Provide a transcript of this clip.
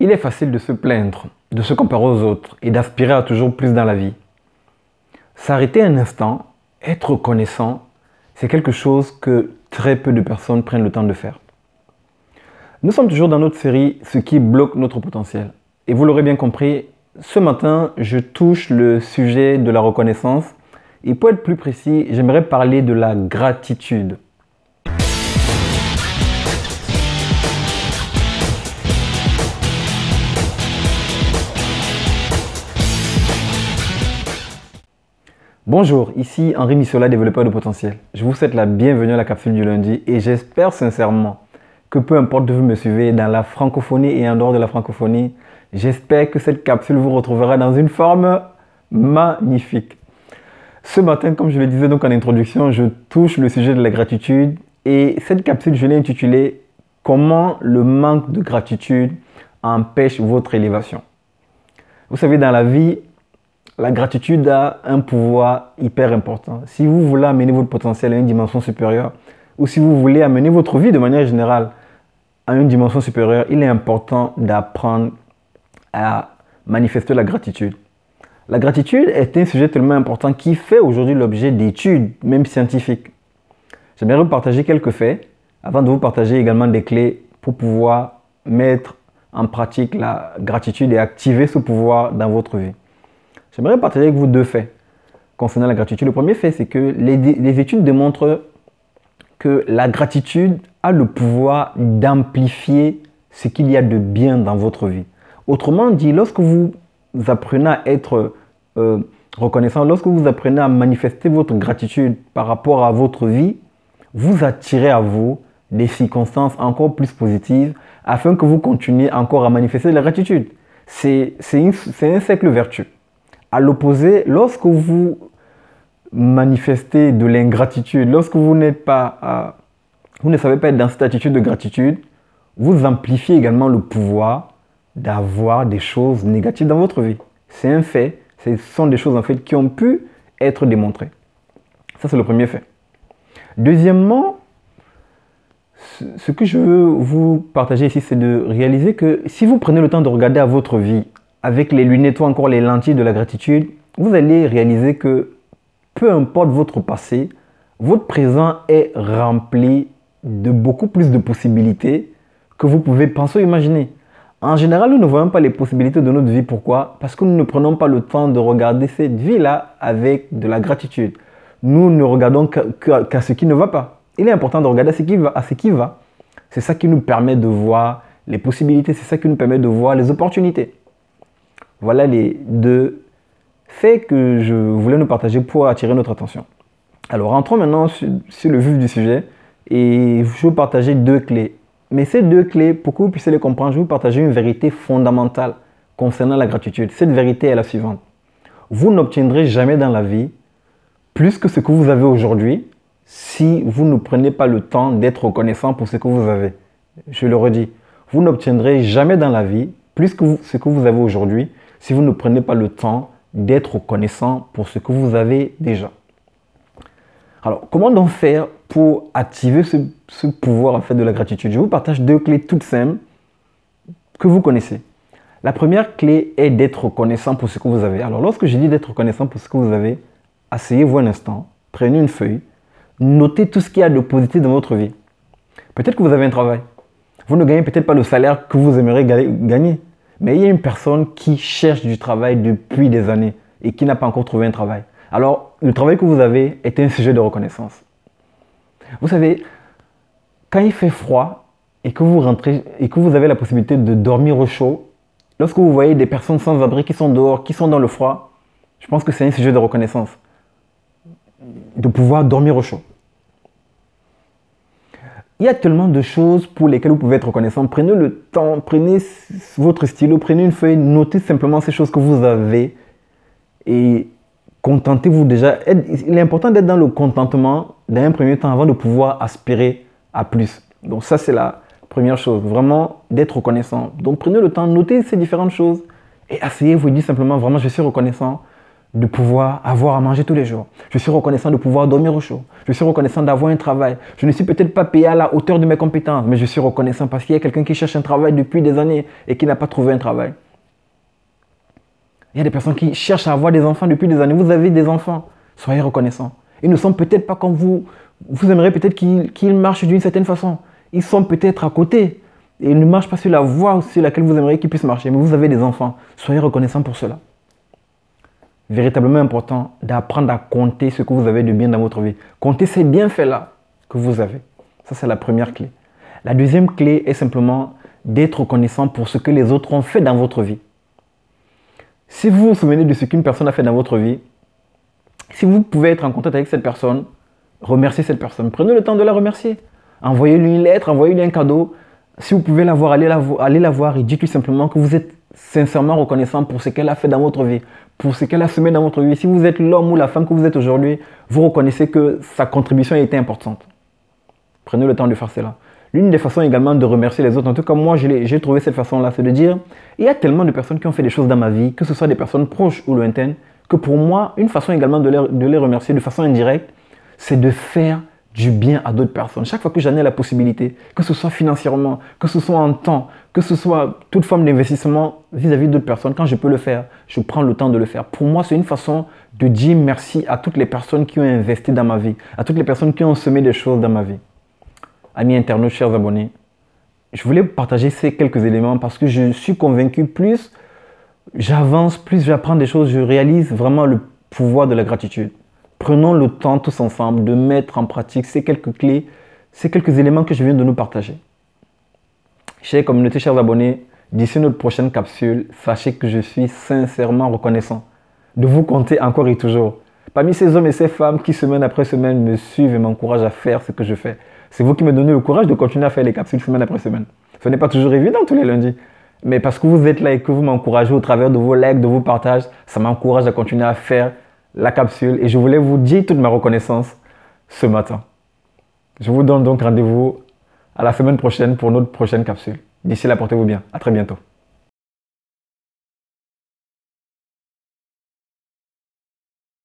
Il est facile de se plaindre, de se comparer aux autres et d'aspirer à toujours plus dans la vie. S'arrêter un instant, être reconnaissant, c'est quelque chose que très peu de personnes prennent le temps de faire. Nous sommes toujours dans notre série Ce qui bloque notre potentiel. Et vous l'aurez bien compris, ce matin, je touche le sujet de la reconnaissance. Et pour être plus précis, j'aimerais parler de la gratitude. Bonjour, ici Henri Missola, développeur de potentiel. Je vous souhaite la bienvenue à la capsule du lundi et j'espère sincèrement que peu importe de vous me suivez dans la francophonie et en dehors de la francophonie, j'espère que cette capsule vous retrouvera dans une forme magnifique. Ce matin, comme je le disais donc en introduction, je touche le sujet de la gratitude et cette capsule, je l'ai intitulée Comment le manque de gratitude empêche votre élévation? Vous savez, dans la vie, la gratitude a un pouvoir hyper important. Si vous voulez amener votre potentiel à une dimension supérieure, ou si vous voulez amener votre vie de manière générale à une dimension supérieure, il est important d'apprendre à manifester la gratitude. La gratitude est un sujet tellement important qui fait aujourd'hui l'objet d'études, même scientifiques. J'aimerais vous partager quelques faits avant de vous partager également des clés pour pouvoir mettre en pratique la gratitude et activer ce pouvoir dans votre vie. J'aimerais partager avec vous deux faits concernant la gratitude. Le premier fait, c'est que les, études démontrent que la gratitude a le pouvoir d'amplifier ce qu'il y a de bien dans votre vie. Autrement dit, lorsque vous apprenez à être euh, reconnaissant, lorsque vous apprenez à manifester votre gratitude par rapport à votre vie, vous attirez à vous des circonstances encore plus positives afin que vous continuiez encore à manifester la gratitude. C'est un cercle vertueux. À l'opposé, lorsque vous manifestez de l'ingratitude, lorsque vous n'êtes pas, vous ne savez pas être dans cette attitude de gratitude, vous amplifiez également le pouvoir d'avoir des choses négatives dans votre vie. C'est un fait. Ce sont des choses en fait qui ont pu être démontrées. Ça, c'est le premier fait. Deuxièmement, ce que je veux vous partager ici, c'est de réaliser que si vous prenez le temps de regarder à votre vie avec les lunettes ou encore les lentilles de la gratitude, vous allez réaliser que peu importe votre passé, votre présent est rempli de beaucoup plus de possibilités que vous pouvez penser ou imaginer. En général, nous ne voyons pas les possibilités de notre vie. Pourquoi? Parce que nous ne prenons pas le temps de regarder cette vie-là avec de la gratitude. Nous ne regardons qu'à ce qui ne va pas. Il est important de regarder à ce qui va. C'est ça qui nous permet de voir les possibilités, c'est ça qui nous permet de voir les opportunités. Voilà les deux faits que je voulais nous partager pour attirer notre attention. Alors rentrons maintenant sur, le vif du sujet et je vais vous partager deux clés. Mais ces deux clés, pour que vous puissiez les comprendre, je vais vous partager une vérité fondamentale concernant la gratitude. Cette vérité est la suivante. Vous n'obtiendrez jamais dans la vie plus que ce que vous avez aujourd'hui si vous ne prenez pas le temps d'être reconnaissant pour ce que vous avez. Je le redis, vous n'obtiendrez jamais dans la vie plus que ce que vous avez aujourd'hui si vous ne prenez pas le temps d'être reconnaissant pour ce que vous avez déjà. Alors, comment donc faire pour activer ce, pouvoir en fait de la gratitude? Je vous partage deux clés toutes simples que vous connaissez. La première clé est d'être reconnaissant pour ce que vous avez. Alors, lorsque je dis d'être reconnaissant pour ce que vous avez, asseyez-vous un instant, prenez une feuille, notez tout ce qu'il y a de positif dans votre vie. Peut-être que vous avez un travail. Vous ne gagnez peut-être pas le salaire que vous aimeriez gagner. Mais il y a une personne qui cherche du travail depuis des années et qui n'a pas encore trouvé un travail. Alors, le travail que vous avez est un sujet de reconnaissance. Vous savez, quand il fait froid et que vous rentrez et que vous avez la possibilité de dormir au chaud, lorsque vous voyez des personnes sans abri qui sont dehors, qui sont dans le froid, je pense que c'est un sujet de reconnaissance. De pouvoir dormir au chaud. Il y a tellement de choses pour lesquelles vous pouvez être reconnaissant. Prenez le temps, prenez votre stylo, prenez une feuille, notez simplement ces choses que vous avez et contentez-vous déjà. Il est important d'être dans le contentement d'un premier temps avant de pouvoir aspirer à plus. Donc ça, c'est la première chose, vraiment d'être reconnaissant. Donc prenez le temps, notez ces différentes choses et asseyez-vous et dites simplement, vraiment, je suis reconnaissant de pouvoir avoir à manger tous les jours. Je suis reconnaissant de pouvoir dormir au chaud. Je suis reconnaissant d'avoir un travail. Je ne suis peut-être pas payé à la hauteur de mes compétences, mais je suis reconnaissant parce qu'il y a quelqu'un qui cherche un travail depuis des années et qui n'a pas trouvé un travail. Il y a des personnes qui cherchent à avoir des enfants depuis des années. Vous avez des enfants. Soyez reconnaissants. Ils ne sont peut-être pas comme vous. Vous aimeriez peut-être qu'ils marchent d'une certaine façon. Ils sont peut-être à côté. Et ils ne marchent pas sur la voie sur laquelle vous aimeriez qu'ils puissent marcher. Mais vous avez des enfants. Soyez reconnaissants pour cela véritablement important d'apprendre à compter ce que vous avez de bien dans votre vie. Compter ces bienfaits-là que vous avez. Ça, c'est la première clé. La deuxième clé est simplement d'être reconnaissant pour ce que les autres ont fait dans votre vie. Si vous vous souvenez de ce qu'une personne a fait dans votre vie, si vous pouvez être en contact avec cette personne, remerciez cette personne. Prenez le temps de la remercier. Envoyez-lui une lettre, envoyez-lui un cadeau. Si vous pouvez la voir, allez la, allez la voir et dites-lui simplement que vous êtes sincèrement reconnaissant pour ce qu'elle a fait dans votre vie, pour ce qu'elle a semé dans votre vie. Si vous êtes l'homme ou la femme que vous êtes aujourd'hui, vous reconnaissez que sa contribution a été importante. Prenez le temps de faire cela. L'une des façons également de remercier les autres, en tout cas moi j'ai trouvé cette façon-là, c'est de dire, il y a tellement de personnes qui ont fait des choses dans ma vie, que ce soit des personnes proches ou lointaines, que pour moi, une façon également de les, remercier de façon indirecte, c'est de faire du bien à d'autres personnes. Chaque fois que j'en ai la possibilité, que ce soit financièrement, que ce soit en temps, que ce soit toute forme d'investissement vis-à-vis d'autres personnes, quand je peux le faire, je prends le temps de le faire. Pour moi, c'est une façon de dire merci à toutes les personnes qui ont investi dans ma vie, à toutes les personnes qui ont semé des choses dans ma vie. Amis internautes, chers abonnés, je voulais partager ces quelques éléments parce que je suis convaincu, plus j'avance, plus j'apprends des choses, je réalise vraiment le pouvoir de la gratitude. Prenons le temps tous ensemble de mettre en pratique ces quelques clés, ces quelques éléments que je viens de nous partager. Chers communautés, chers abonnés, d'ici notre prochaine capsule, sachez que je suis sincèrement reconnaissant de vous compter encore et toujours. Parmi ces hommes et ces femmes qui semaine après semaine me suivent et m'encouragent à faire ce que je fais. C'est vous qui me donnez le courage de continuer à faire les capsules semaine après semaine. Ce n'est pas toujours évident tous les lundis. Mais parce que vous êtes là et que vous m'encouragez au travers de vos likes, de vos partages, ça m'encourage à continuer à faire la capsule et je voulais vous dire toute ma reconnaissance ce matin. Je vous donne donc rendez-vous à la semaine prochaine pour notre prochaine capsule. D'ici là, portez-vous bien. À très bientôt.